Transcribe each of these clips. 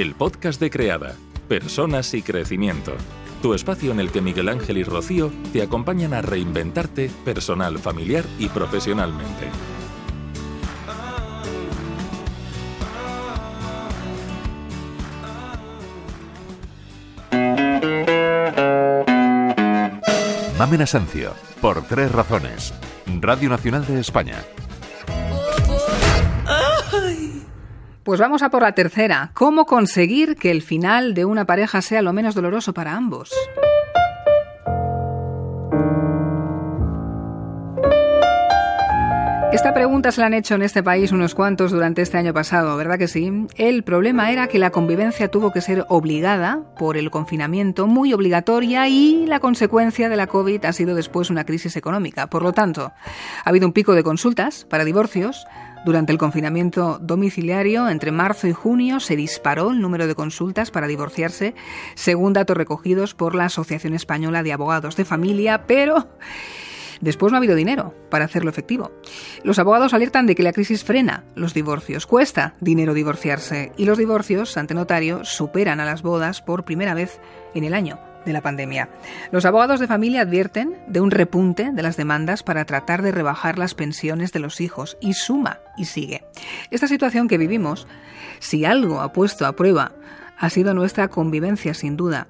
el podcast de Creada, Personas y Crecimiento. Tu espacio en el que Miguel Ángel y Rocío te acompañan a reinventarte personal, familiar y profesionalmente. Mamen Asancio, por tres razones. Radio Nacional de España. Pues vamos a por la tercera. ¿Cómo conseguir que el final de una pareja sea lo menos doloroso para ambos? Esta pregunta se la han hecho en este país unos cuantos durante este año pasado, ¿verdad que sí? El problema era que la convivencia tuvo que ser obligada por el confinamiento, muy obligatoria, y la consecuencia de la COVID ha sido después una crisis económica. Por lo tanto, ha habido un pico de consultas para divorcios. Durante el confinamiento domiciliario, entre marzo y junio, se disparó el número de consultas para divorciarse, según datos recogidos por la Asociación Española de Abogados de Familia, pero Después no ha habido dinero para hacerlo efectivo. Los abogados alertan de que la crisis frena los divorcios. Cuesta dinero divorciarse y los divorcios ante notario superan a las bodas por primera vez en el año de la pandemia. Los abogados de familia advierten de un repunte de las demandas para tratar de rebajar las pensiones de los hijos y suma y sigue. Esta situación que vivimos, si algo ha puesto a prueba ha sido nuestra convivencia, sin duda.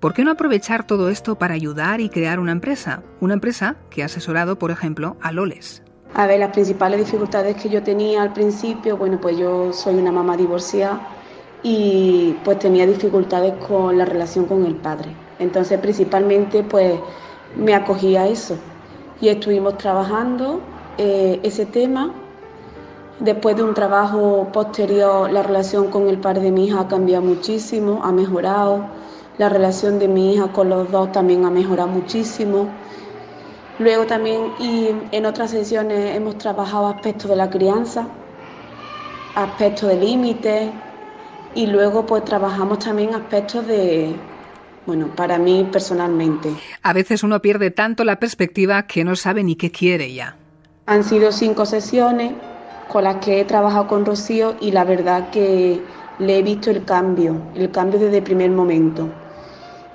¿Por qué no aprovechar todo esto para ayudar y crear una empresa? Una empresa que ha asesorado, por ejemplo, a Loles. A ver, las principales dificultades que yo tenía al principio, bueno, pues yo soy una mamá divorciada y pues tenía dificultades con la relación con el padre. Entonces, principalmente, pues me acogí a eso y estuvimos trabajando eh, ese tema Después de un trabajo posterior, la relación con el padre de mi hija ha cambiado muchísimo, ha mejorado. La relación de mi hija con los dos también ha mejorado muchísimo. Luego también y en otras sesiones hemos trabajado aspectos de la crianza, aspectos de límites y luego pues trabajamos también aspectos de, bueno, para mí personalmente. A veces uno pierde tanto la perspectiva que no sabe ni qué quiere ya. Han sido cinco sesiones con las que he trabajado con Rocío y la verdad que le he visto el cambio, el cambio desde el primer momento.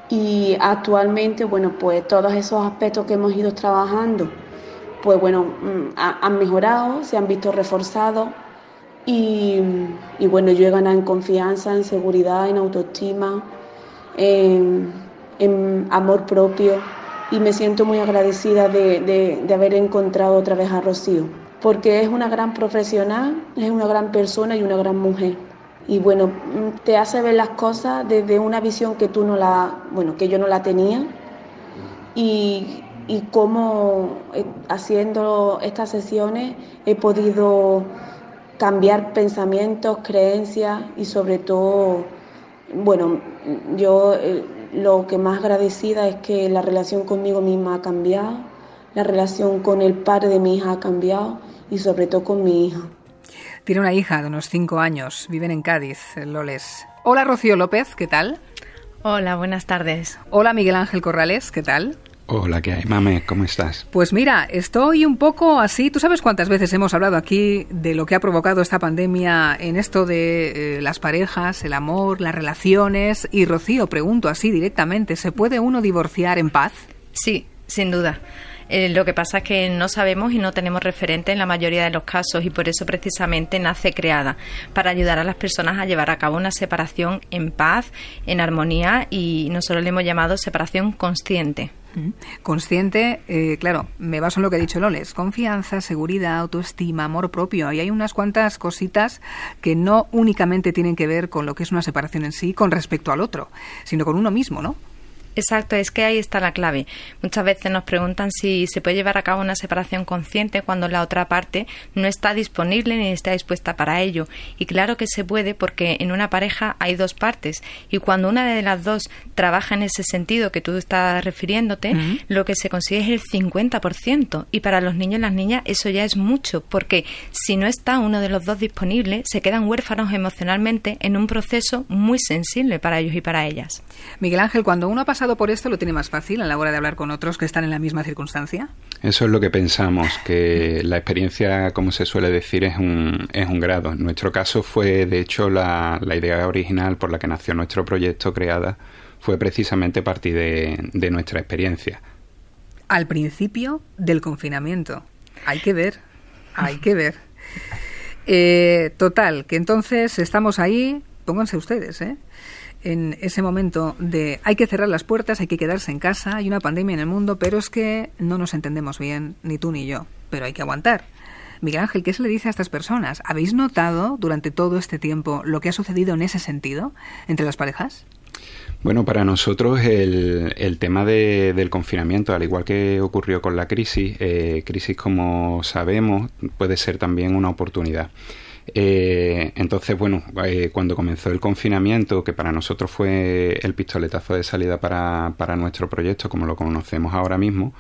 Y actualmente, bueno, pues todos esos aspectos que hemos ido trabajando, pues bueno, mm, han mejorado, se han visto reforzados y, bueno, yo he ganado en confianza, en seguridad, en autoestima, en, amor propio y me siento muy agradecida de haber encontrado otra vez a Rocío porque es una gran profesional, es una gran persona y una gran mujer. Y bueno, te hace ver las cosas desde una visión que tú no la, bueno, que yo no la tenía. Y, y cómo eh, haciendo estas sesiones he podido cambiar pensamientos, creencias y sobre todo, bueno, yo eh, lo que más agradecida es que la relación conmigo misma ha cambiado la relación con el padre de mi hija ha cambiado y sobre todo con mi hija. Tiene una hija de unos cinco años, viven en Cádiz, en Loles. Hola Rocío López, ¿qué tal? Hola, buenas tardes. Hola Miguel Ángel Corrales, ¿qué tal? Hola, ¿qué hay, mame? ¿Cómo estás? Pues mira, estoy un poco así. ¿Tú sabes cuántas veces hemos hablado aquí de lo que ha provocado esta pandemia en esto de eh, las parejas, el amor, las relaciones? Y Rocío, pregunto así directamente, ¿se puede uno divorciar en paz? Sí, sin duda. Eh, lo que pasa es que no sabemos y no tenemos referente en la mayoría de los casos y por eso precisamente nace creada para ayudar a las personas a llevar a cabo una separación en paz, en armonía y nosotros le hemos llamado separación consciente. Consciente, eh, claro, me baso en lo que ha dicho Loles, confianza, seguridad, autoestima, amor propio. Y hay unas cuantas cositas que no únicamente tienen que ver con lo que es una separación en sí con respecto al otro, sino con uno mismo, ¿no? Exacto, es que ahí está la clave. Muchas veces nos preguntan si se puede llevar a cabo una separación consciente cuando la otra parte no está disponible ni está dispuesta para ello. Y claro que se puede porque en una pareja hay dos partes y cuando una de las dos trabaja en ese sentido que tú estás refiriéndote, lo que se consigue es el 50%. Y para los niños y las niñas eso ya es mucho porque si no está uno de los dos disponible, se quedan huérfanos emocionalmente en un proceso muy sensible para ellos y para ellas. Miguel Ángel, cuando uno ha pasado pasado por esto lo tiene más fácil a la hora de hablar con otros que están en la misma circunstancia? Eso es lo que pensamos, que la experiencia, como se suele decir, es un, es un grado. En nuestro caso fue, de hecho, la, la idea original por la que nació nuestro proyecto creada fue precisamente partir de, de nuestra experiencia. Al principio del confinamiento. Hay que ver, hay que ver. Eh, total, que entonces estamos ahí, pónganse ustedes, ¿eh? En ese momento de hay que cerrar las puertas, hay que quedarse en casa, hay una pandemia en el mundo, pero es que no nos entendemos bien, ni tú ni yo, pero hay que aguantar. Miguel Ángel, ¿qué se le dice a estas personas? ¿Habéis notado durante todo este tiempo lo que ha sucedido en ese sentido entre las parejas? Bueno, para nosotros el, el tema de, del confinamiento, al igual que ocurrió con la crisis, eh, crisis como sabemos puede ser también una oportunidad. Eh, entonces, bueno, eh, cuando comenzó el confinamiento, que para nosotros fue el pistoletazo de salida para, nuestro proyecto, como lo conocemos ahora mismo,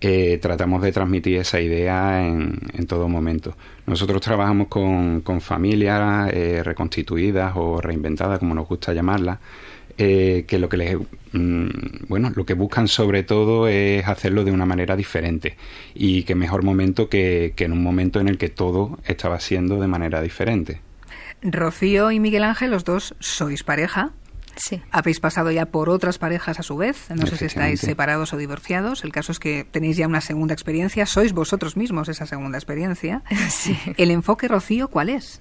eh, tratamos de transmitir esa idea en, en todo momento. Nosotros trabajamos con, con familias eh, reconstituidas o reinventadas, como nos gusta llamarlas, eh, que lo que les mm, bueno lo que buscan sobre todo es hacerlo de una manera diferente y que mejor momento que, que en un momento en el que todo estaba siendo de manera diferente Rocío y Miguel Ángel, los dos sois pareja. Sí. Habéis pasado ya por otras parejas a su vez. No sé si estáis separados o divorciados. El caso es que tenéis ya una segunda experiencia. Sois vosotros mismos esa segunda experiencia. Sí. ¿El enfoque, Rocío, cuál es?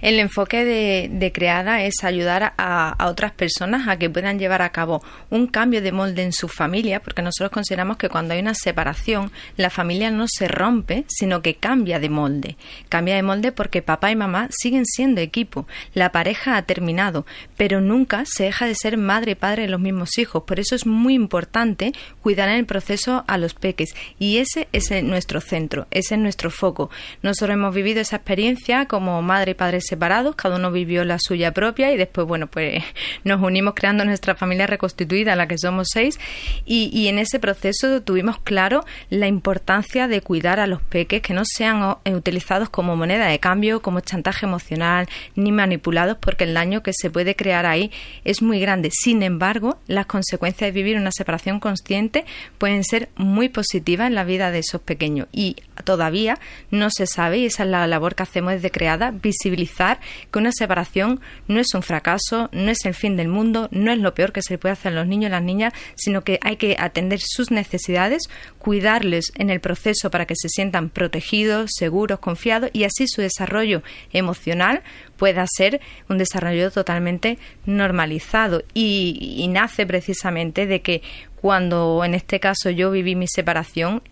El enfoque de, Creada es ayudar a, a, otras personas a que puedan llevar a cabo un cambio de molde en su familia, porque nosotros consideramos que cuando hay una separación, la familia no se rompe, sino que cambia de molde. Cambia de molde porque papá y mamá siguen siendo equipo, la pareja ha terminado, pero nunca se deja de ser madre y padre de los mismos hijos. Por eso es muy importante cuidar en el proceso a los peques. Y ese es nuestro centro, ese es nuestro foco. Nosotros hemos vivido esa experiencia como madre y padre separados, cada uno vivió la suya propia y después, bueno, pues nos unimos creando nuestra familia reconstituida, la que somos seis, y, y en ese proceso tuvimos claro la importancia de cuidar a los peques, que no sean eh, utilizados como moneda de cambio, como chantaje emocional, ni manipulados, porque el daño que se puede crear ahí es muy grande. Sin embargo, las consecuencias de vivir una separación consciente pueden ser muy positivas en la vida de esos pequeños y todavía no se sabe, y esa es la labor que hacemos desde Creada, visibilizar que una separación no es un fracaso, no es el fin del mundo, no es lo peor que se le puede hacer a los niños y las niñas, sino que hay que atender sus necesidades, cuidarles en el proceso para que se sientan protegidos, seguros, confiados y así su desarrollo emocional pueda ser un desarrollo totalmente normalizado y, nace precisamente de que cuando en este caso yo viví mi separación,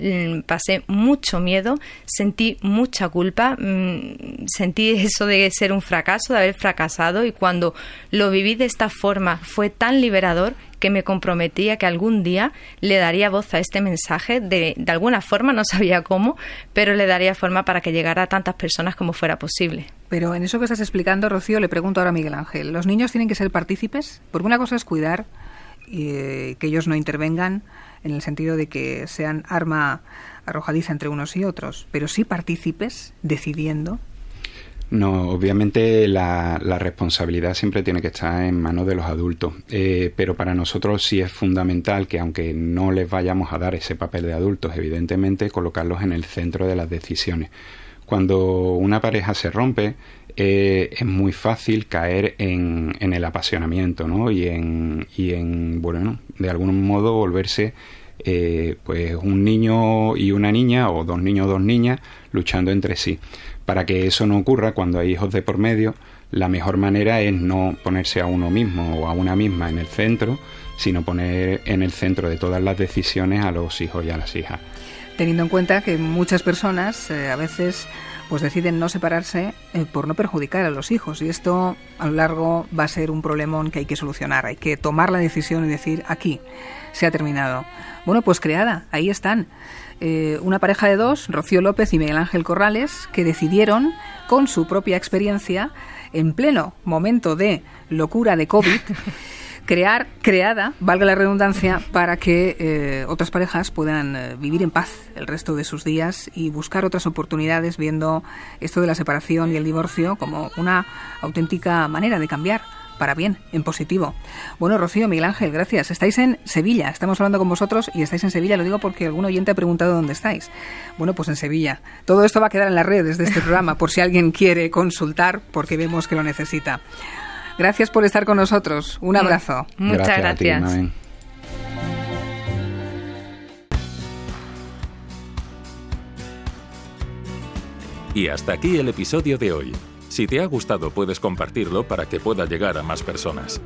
pasé mucho miedo, sentí mucha culpa, sentí eso de ser un fracaso, de haber fracasado y cuando lo viví de esta forma fue tan liberador que me comprometía que algún día le daría voz a este mensaje de, de alguna forma, no sabía cómo, pero le daría forma para que llegara a tantas personas como fuera posible. Pero en eso que estás explicando, Rocío, le pregunto ahora a Miguel Ángel, ¿los niños tienen que ser partícipes? Porque una cosa es cuidar y eh, que ellos no intervengan en el sentido de que sean arma arrojadiza entre unos y otros, pero sí partícipes decidiendo. No, obviamente la, la, responsabilidad siempre tiene que estar en manos de los adultos, eh, pero para nosotros sí es fundamental que aunque no les vayamos a dar ese papel de adultos, evidentemente colocarlos en el centro de las decisiones. Cuando una pareja se rompe, eh, es muy fácil caer en, en el apasionamiento, ¿no? Y en, y en, bueno, de algún modo volverse eh, pues un niño y una niña, o dos niños o dos niñas, luchando entre sí. Para que eso no ocurra cuando hay hijos de por medio, la mejor manera es no ponerse a uno mismo o a una misma en el centro, sino poner en el centro de todas las decisiones a los hijos y a las hijas. Teniendo en cuenta que muchas personas eh, a veces pues deciden no separarse eh, por no perjudicar a los hijos y esto a lo largo va a ser un problemón que hay que solucionar, hay que tomar la decisión y decir aquí se ha terminado. Bueno, pues creada, ahí están. Eh, una pareja de dos, Rocío López y Miguel Ángel Corrales, que decidieron, con su propia experiencia, en pleno momento de locura de COVID, crear, creada, valga la redundancia, para que eh, otras parejas puedan eh, vivir en paz el resto de sus días y buscar otras oportunidades viendo esto de la separación y el divorcio como una auténtica manera de cambiar para bien, en positivo. Bueno, Rocío, Miguel Ángel, gracias. Estáis en Sevilla, estamos hablando con vosotros y estáis en Sevilla, lo digo porque algún oyente ha preguntado dónde estáis. Bueno, pues en Sevilla. Todo esto va a quedar en las redes de este programa por si alguien quiere consultar porque vemos que lo necesita. Gracias por estar con nosotros. Un abrazo. Muchas gracias. y hasta aquí el episodio de hoy. Si te ha gustado puedes compartirlo para que pueda llegar a más personas.